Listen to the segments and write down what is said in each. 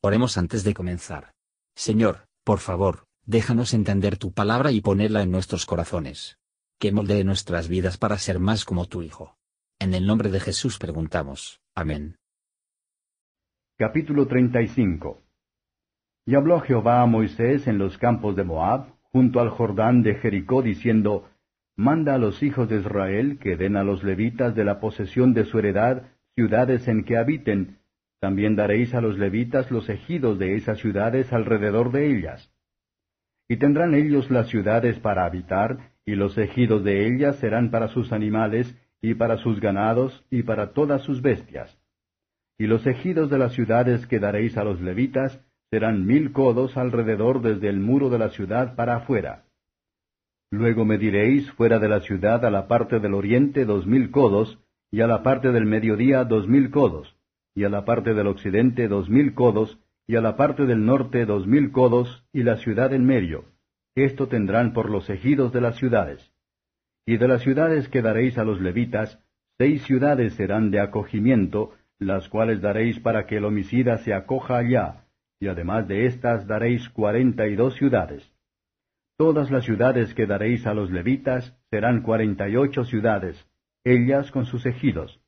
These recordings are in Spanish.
Oremos antes de comenzar. Señor, por favor, déjanos entender tu palabra y ponerla en nuestros corazones. Que moldee nuestras vidas para ser más como tu Hijo. En el nombre de Jesús preguntamos. Amén. Capítulo 35 Y habló Jehová a Moisés en los campos de Moab, junto al Jordán de Jericó, diciendo, Manda a los hijos de Israel que den a los levitas de la posesión de su heredad ciudades en que habiten, también daréis a los levitas los ejidos de esas ciudades alrededor de ellas. Y tendrán ellos las ciudades para habitar, y los ejidos de ellas serán para sus animales, y para sus ganados, y para todas sus bestias. Y los ejidos de las ciudades que daréis a los levitas serán mil codos alrededor desde el muro de la ciudad para afuera. Luego mediréis fuera de la ciudad a la parte del oriente dos mil codos, y a la parte del mediodía dos mil codos y a la parte del occidente dos mil codos, y a la parte del norte dos mil codos, y la ciudad en medio. Esto tendrán por los ejidos de las ciudades. Y de las ciudades que daréis a los levitas, seis ciudades serán de acogimiento, las cuales daréis para que el homicida se acoja allá, y además de éstas daréis cuarenta y dos ciudades. Todas las ciudades que daréis a los levitas serán cuarenta y ocho ciudades, ellas con sus ejidos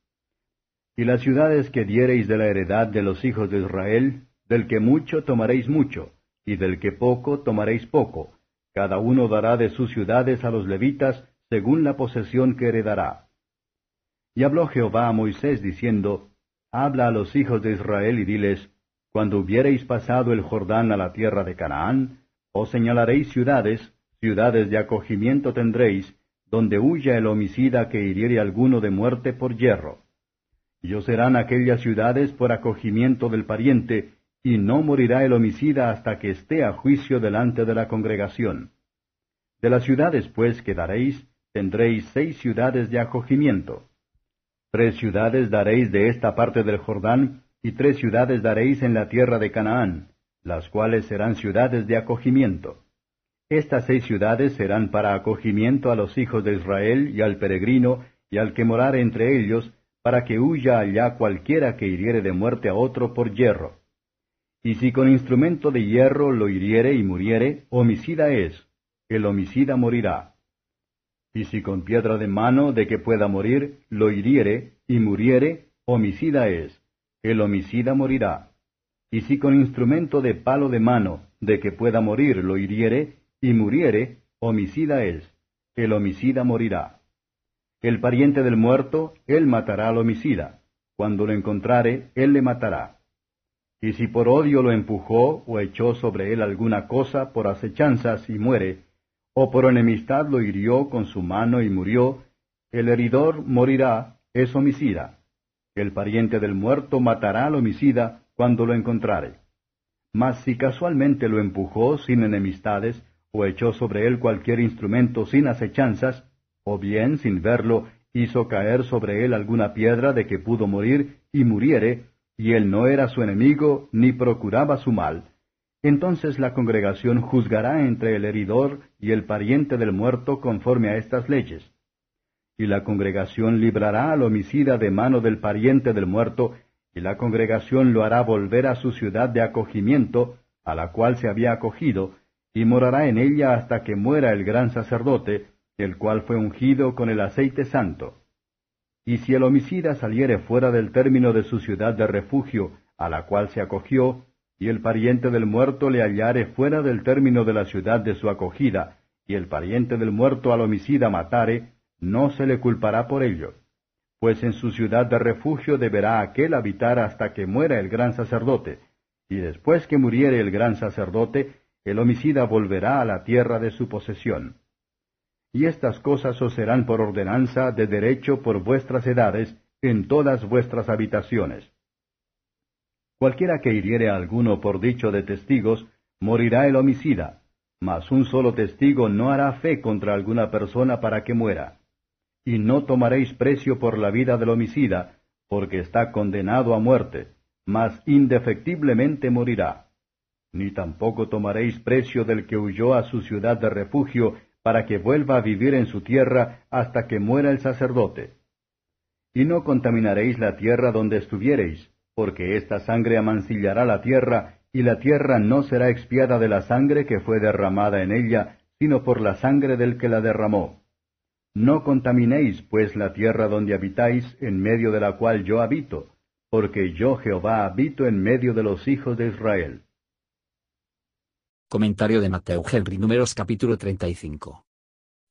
y las ciudades que diereis de la heredad de los hijos de Israel, del que mucho tomaréis mucho, y del que poco tomaréis poco. Cada uno dará de sus ciudades a los levitas, según la posesión que heredará. Y habló Jehová a Moisés diciendo, Habla a los hijos de Israel y diles, Cuando hubiereis pasado el Jordán a la tierra de Canaán, os señalaréis ciudades, ciudades de acogimiento tendréis, donde huya el homicida que hiriere alguno de muerte por hierro y serán aquellas ciudades por acogimiento del pariente, y no morirá el homicida hasta que esté a juicio delante de la congregación. De las ciudades, pues, que daréis, tendréis seis ciudades de acogimiento. Tres ciudades daréis de esta parte del Jordán, y tres ciudades daréis en la tierra de Canaán, las cuales serán ciudades de acogimiento. Estas seis ciudades serán para acogimiento a los hijos de Israel y al peregrino, y al que morar entre ellos, para que huya allá cualquiera que hiriere de muerte a otro por hierro. Y si con instrumento de hierro lo hiriere y muriere, homicida es, el homicida morirá. Y si con piedra de mano de que pueda morir, lo hiriere y muriere, homicida es, el homicida morirá. Y si con instrumento de palo de mano de que pueda morir lo hiriere y muriere, homicida es, el homicida morirá. El pariente del muerto, él matará al homicida. Cuando lo encontrare, él le matará. Y si por odio lo empujó o echó sobre él alguna cosa por acechanzas y muere, o por enemistad lo hirió con su mano y murió, el heridor morirá, es homicida. El pariente del muerto matará al homicida cuando lo encontrare. Mas si casualmente lo empujó sin enemistades, o echó sobre él cualquier instrumento sin acechanzas, o bien, sin verlo, hizo caer sobre él alguna piedra de que pudo morir, y muriere, y él no era su enemigo, ni procuraba su mal, entonces la congregación juzgará entre el heridor y el pariente del muerto conforme a estas leyes. Y la congregación librará al homicida de mano del pariente del muerto, y la congregación lo hará volver a su ciudad de acogimiento, a la cual se había acogido, y morará en ella hasta que muera el gran sacerdote, el cual fue ungido con el aceite santo. Y si el homicida saliere fuera del término de su ciudad de refugio, a la cual se acogió, y el pariente del muerto le hallare fuera del término de la ciudad de su acogida, y el pariente del muerto al homicida matare, no se le culpará por ello. Pues en su ciudad de refugio deberá aquel habitar hasta que muera el gran sacerdote, y después que muriere el gran sacerdote, el homicida volverá a la tierra de su posesión y estas cosas os serán por ordenanza de derecho por vuestras edades en todas vuestras habitaciones. Cualquiera que hiriere a alguno por dicho de testigos, morirá el homicida, mas un solo testigo no hará fe contra alguna persona para que muera. Y no tomaréis precio por la vida del homicida, porque está condenado a muerte, mas indefectiblemente morirá. Ni tampoco tomaréis precio del que huyó a su ciudad de refugio para que vuelva a vivir en su tierra hasta que muera el sacerdote. Y no contaminaréis la tierra donde estuviereis, porque esta sangre amancillará la tierra, y la tierra no será expiada de la sangre que fue derramada en ella, sino por la sangre del que la derramó. No contaminéis, pues, la tierra donde habitáis, en medio de la cual yo habito, porque yo Jehová habito en medio de los hijos de Israel. Comentario de Mateo Henry Números capítulo 35.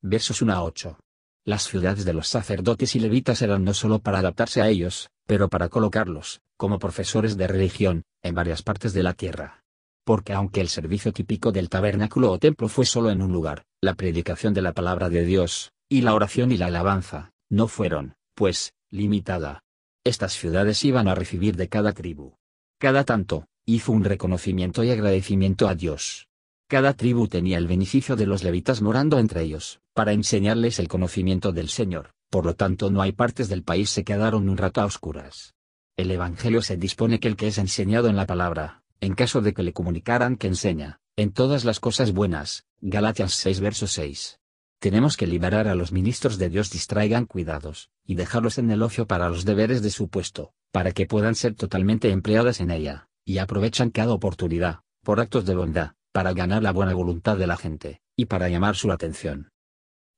Versos 1 a 8. Las ciudades de los sacerdotes y levitas eran no solo para adaptarse a ellos, pero para colocarlos, como profesores de religión, en varias partes de la tierra. Porque aunque el servicio típico del tabernáculo o templo fue solo en un lugar, la predicación de la palabra de Dios, y la oración y la alabanza, no fueron, pues, limitada. Estas ciudades iban a recibir de cada tribu. Cada tanto, hizo un reconocimiento y agradecimiento a Dios. Cada tribu tenía el beneficio de los levitas morando entre ellos, para enseñarles el conocimiento del Señor, por lo tanto no hay partes del país se quedaron un rato a oscuras. El Evangelio se dispone que el que es enseñado en la palabra, en caso de que le comunicaran que enseña, en todas las cosas buenas, Galatias 6 verso 6. Tenemos que liberar a los ministros de Dios distraigan cuidados, y dejarlos en el ocio para los deberes de su puesto, para que puedan ser totalmente empleadas en ella, y aprovechan cada oportunidad, por actos de bondad, para ganar la buena voluntad de la gente, y para llamar su atención.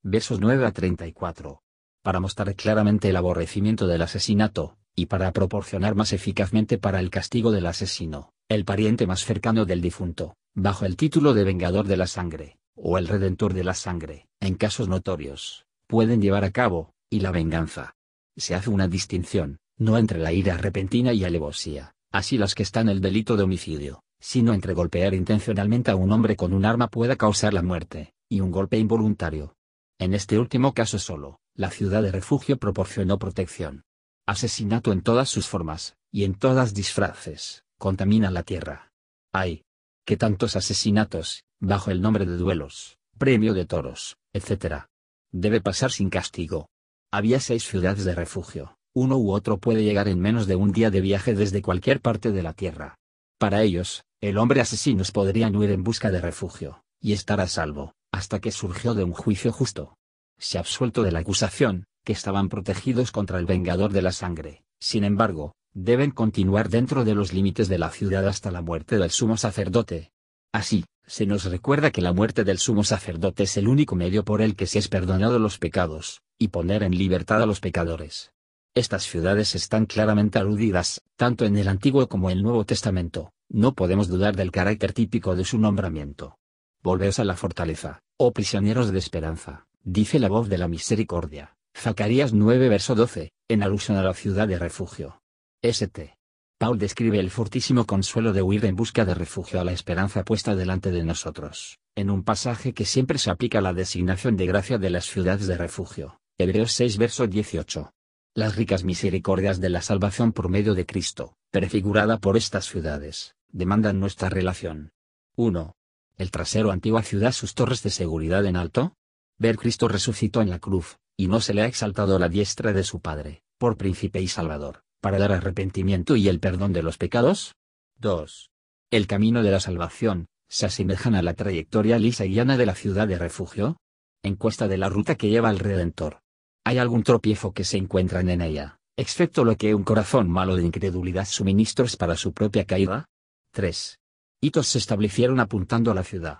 Versos 9 a 34. Para mostrar claramente el aborrecimiento del asesinato, y para proporcionar más eficazmente para el castigo del asesino, el pariente más cercano del difunto, bajo el título de vengador de la sangre, o el redentor de la sangre, en casos notorios, pueden llevar a cabo, y la venganza. Se hace una distinción, no entre la ira repentina y alevosía, así las que están el delito de homicidio, sino entre golpear intencionalmente a un hombre con un arma pueda causar la muerte, y un golpe involuntario. En este último caso solo, la ciudad de refugio proporcionó protección. Asesinato en todas sus formas, y en todas disfraces, contamina la tierra. Hay. Que tantos asesinatos, bajo el nombre de duelos, premio de toros, etc. Debe pasar sin castigo. Había seis ciudades de refugio, uno u otro puede llegar en menos de un día de viaje desde cualquier parte de la tierra. Para ellos, el hombre asesinos podrían huir en busca de refugio, y estar a salvo, hasta que surgió de un juicio justo. Se absuelto de la acusación, que estaban protegidos contra el vengador de la sangre, sin embargo, deben continuar dentro de los límites de la ciudad hasta la muerte del sumo sacerdote. Así, se nos recuerda que la muerte del sumo sacerdote es el único medio por el que se es perdonado los pecados, y poner en libertad a los pecadores. Estas ciudades están claramente aludidas, tanto en el Antiguo como el Nuevo Testamento, no podemos dudar del carácter típico de su nombramiento. Volveos a la fortaleza, oh prisioneros de esperanza, dice la voz de la misericordia. Zacarías 9 verso 12, en alusión a la ciudad de refugio. St. Paul describe el fortísimo consuelo de huir en busca de refugio a la esperanza puesta delante de nosotros, en un pasaje que siempre se aplica a la designación de gracia de las ciudades de refugio. Hebreos 6 verso 18. Las ricas misericordias de la salvación por medio de Cristo, prefigurada por estas ciudades, demandan nuestra relación. 1. El trasero antigua ciudad sus torres de seguridad en alto. Ver Cristo resucitó en la cruz, y no se le ha exaltado la diestra de su Padre, por príncipe y salvador, para dar arrepentimiento y el perdón de los pecados. 2. El camino de la salvación, se asemejan a la trayectoria lisa y llana de la ciudad de refugio. Encuesta de la ruta que lleva al Redentor. ¿Hay algún tropiezo que se encuentran en ella, excepto lo que un corazón malo de incredulidad suministros para su propia caída? 3. Hitos se establecieron apuntando a la ciudad.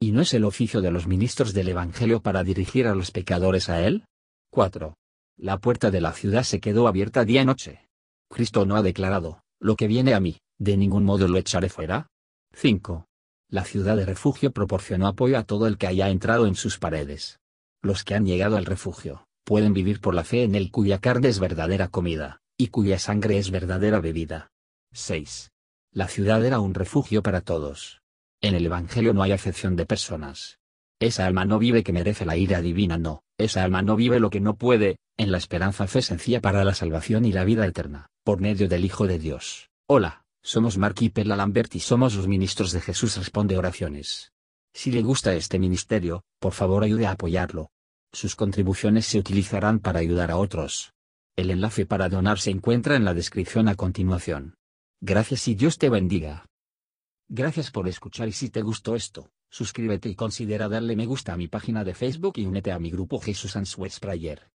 ¿Y no es el oficio de los ministros del Evangelio para dirigir a los pecadores a él? 4. La puerta de la ciudad se quedó abierta día y noche. Cristo no ha declarado, lo que viene a mí, de ningún modo lo echaré fuera. 5. La ciudad de refugio proporcionó apoyo a todo el que haya entrado en sus paredes. Los que han llegado al refugio, pueden vivir por la fe en él cuya carne es verdadera comida, y cuya sangre es verdadera bebida. 6. La ciudad era un refugio para todos. En el Evangelio no hay acepción de personas. Esa alma no vive que merece la ira divina, no, esa alma no vive lo que no puede, en la esperanza fe sencilla para la salvación y la vida eterna, por medio del Hijo de Dios. Hola, somos Mark y Perla Lambert y somos los ministros de Jesús Responde Oraciones. Si le gusta este ministerio, por favor ayude a apoyarlo. Sus contribuciones se utilizarán para ayudar a otros. El enlace para donar se encuentra en la descripción a continuación. Gracias y Dios te bendiga. Gracias por escuchar y si te gustó esto, suscríbete y considera darle me gusta a mi página de Facebook y únete a mi grupo Jesús Answers Prayer.